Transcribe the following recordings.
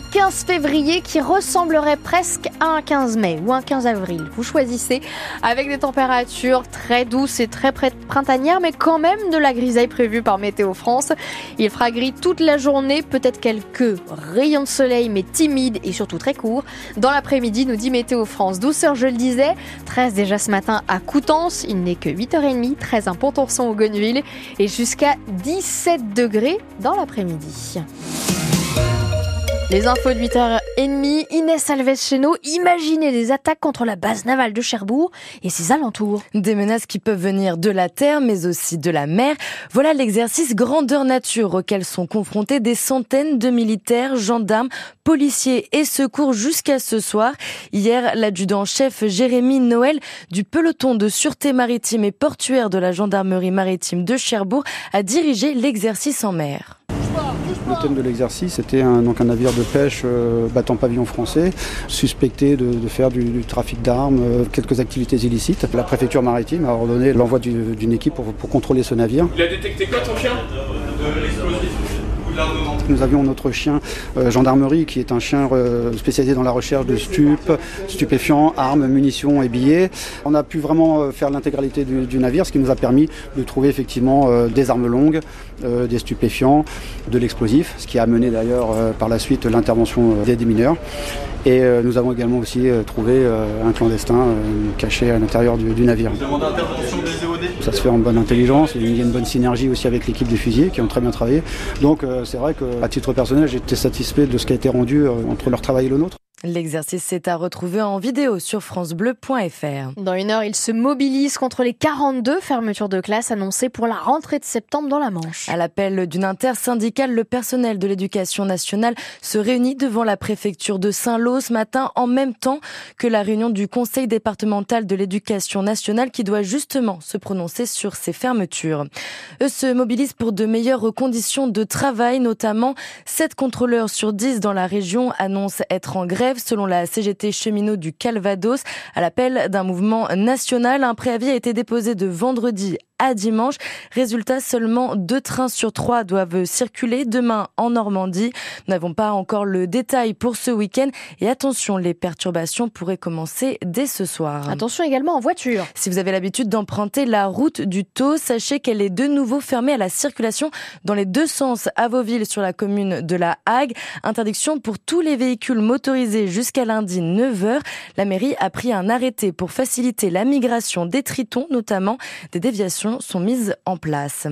15 février qui ressemblerait presque à un 15 mai ou un 15 avril. Vous choisissez avec des températures très douces et très printanières, mais quand même de la grisaille prévue par Météo France. Il fera gris toute la journée, peut-être quelques rayons de soleil, mais timides et surtout très courts. Dans l'après-midi, nous dit Météo France. Douceur, je le disais, 13 déjà ce matin à Coutances. Il n'est que 8h30, 13 à Pont-Ourson au Gonneville et jusqu'à 17 degrés dans l'après-midi. Les infos de 8h30, Inès Alves chez. Imaginez des attaques contre la base navale de Cherbourg et ses alentours. Des menaces qui peuvent venir de la terre mais aussi de la mer. Voilà l'exercice grandeur nature auquel sont confrontés des centaines de militaires, gendarmes, policiers et secours jusqu'à ce soir. Hier, l'adjudant-chef Jérémy Noël du peloton de sûreté maritime et portuaire de la gendarmerie maritime de Cherbourg a dirigé l'exercice en mer. Le thème de l'exercice était un, donc un navire de pêche euh, battant pavillon français, suspecté de, faire du, trafic d'armes, euh, quelques activités illicites. La préfecture maritime a ordonné l'envoi d'une équipe pour, pour, contrôler ce navire. Il a détecté quoi ton chien? De l'explosif. Nous avions notre chien euh, gendarmerie qui est un chien euh, spécialisé dans la recherche de stupes, stupéfiants, armes, munitions et billets. On a pu vraiment euh, faire l'intégralité du, navire, ce qui nous a permis de trouver effectivement des armes longues, des stupéfiants, de l'explosif, ce qui a amené d'ailleurs par la suite l'intervention des démineurs. Et nous avons également aussi trouvé un clandestin caché à l'intérieur du, navire. Ça se fait en bonne intelligence, il y a une bonne synergie aussi avec l'équipe des fusiliers qui ont très bien travaillé. Donc c'est vrai qu'à titre personnel, j'étais satisfait de ce qui a été rendu euh, entre leur travail et le nôtre. L'exercice est à retrouver en vidéo sur francebleu.fr. Dans une heure, il se mobilise contre les 42 fermetures de classe annoncées pour la rentrée de septembre dans la Manche. À l'appel d'une intersyndicale, le personnel de l'éducation nationale se réunit devant la préfecture de Saint-Lô ce matin en même temps que la réunion du conseil départemental de l'éducation nationale qui doit justement se prononcer sur ces fermetures. Eux se mobilisent pour de meilleures conditions de travail, notamment 7 contrôleurs sur 10 dans la région annoncent être en grève selon la CGT cheminot du Calvados. À l'appel d'un mouvement national, un préavis a été déposé de vendredi à dimanche. Résultat, seulement deux trains sur trois doivent circuler demain en Normandie. Nous n'avons pas encore le détail pour ce week-end et attention, les perturbations pourraient commencer dès ce soir. Attention également en voiture. Si vous avez l'habitude d'emprunter la route du Taux, sachez qu'elle est de nouveau fermée à la circulation dans les deux sens à Vauville sur la commune de la Hague. Interdiction pour tous les véhicules motorisés jusqu'à lundi 9h. La mairie a pris un arrêté pour faciliter la migration des tritons, notamment des déviations sont mises en place.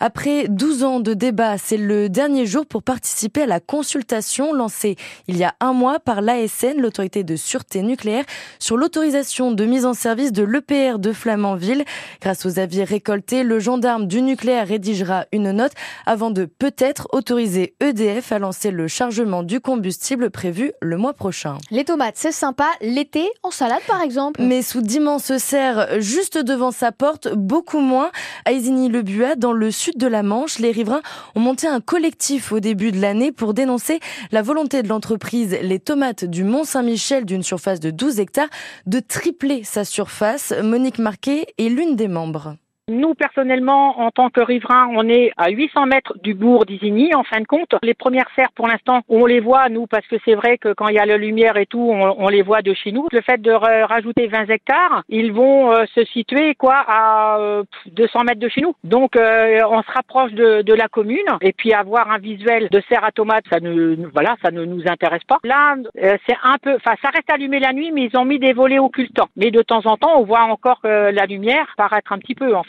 Après 12 ans de débat, c'est le dernier jour pour participer à la consultation lancée il y a un mois par l'ASN, l'autorité de sûreté nucléaire, sur l'autorisation de mise en service de l'EPR de Flamanville. Grâce aux avis récoltés, le gendarme du nucléaire rédigera une note avant de peut-être autoriser EDF à lancer le chargement du combustible prévu le mois prochain. Les tomates, c'est sympa, l'été, en salade par exemple. Mais sous d'immenses serres juste devant sa porte, beaucoup À Isigny-le-Buat, dans le sud de la Manche, les riverains ont monté un collectif au début de l'année pour dénoncer la volonté de l'entreprise Les Tomates du Mont-Saint-Michel d'une surface de 12 hectares de tripler sa surface. Monique Marquet est l'une des membres. Nous, personnellement, en tant que riverains, on est à 800 mètres du bourg d'Isigny, en fin de compte. Les premières serres, pour l'instant, on les voit, nous, parce que c'est vrai que quand il y a la lumière et tout, on, les voit de chez nous. Le fait de rajouter 20 hectares, ils vont euh, se situer, quoi, à 200 euh, mètres de chez nous. Donc, euh, on se rapproche de, la commune. Et puis, avoir un visuel de serre à tomates, ça ne, voilà, ça ne nous intéresse pas. Là, c'est un peu, enfin, ça reste allumé la nuit, mais ils ont mis des volets occultants. Mais de temps en temps, on voit encore la lumière paraître un petit peu, en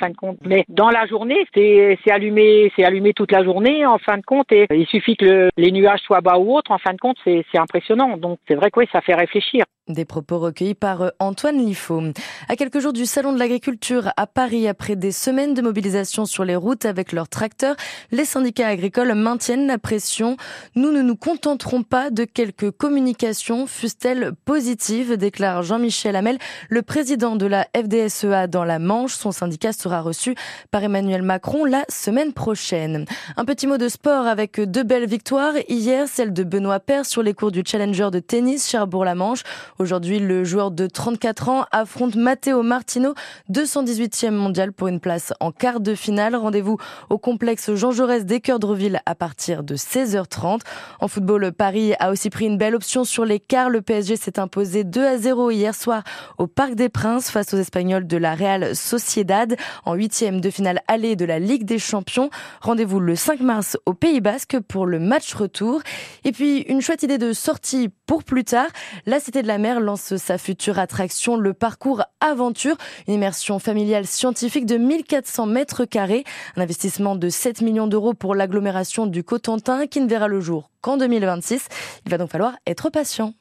Mais dans la journée, c'est allumé, c'est allumé toute la journée en fin de compte. Et il suffit que les nuages soient bas ou autre. En fin de compte, c'est impressionnant. Donc c'est vrai que oui, ça fait réfléchir. Des propos recueillis par euh, Antoine Liffaut. À quelques jours du Salon de l'agriculture à Paris, après des semaines de mobilisation sur les routes avec leurs tracteurs, les syndicats agricoles maintiennent la pression. Nous ne nous contenterons pas de quelques communications, fussent-elles positives, déclare Jean-Michel Hamel, le président de la FDSEA dans la Manche. Son syndicat sera reçu par Emmanuel Macron la semaine prochaine. Un petit mot de sport avec deux belles victoires. Hier, celle de Benoît Père sur les cours du Challenger de tennis Cherbourg-la-Manche. Aujourd'hui, le joueur de 34 ans affronte Matteo Martino, 218e mondial pour une place en quart de finale. Rendez-vous au complexe Jean Jaurès d'Équeurdreville à partir de 16h30. En football, Paris a aussi pris une belle option sur l'écart. Le PSG s'est imposé 2 à 0 hier soir au Parc des Princes face aux Espagnols de la Real Sociedad en huitième de finale allée de la Ligue des Champions. Rendez-vous le 5 mars au Pays Basque pour le match retour. Et puis, une chouette idée de sortie pour plus tard. De la Lance sa future attraction, le parcours Aventure, une immersion familiale scientifique de 1400 mètres carrés, un investissement de 7 millions d'euros pour l'agglomération du Cotentin qui ne verra le jour qu'en 2026. Il va donc falloir être patient.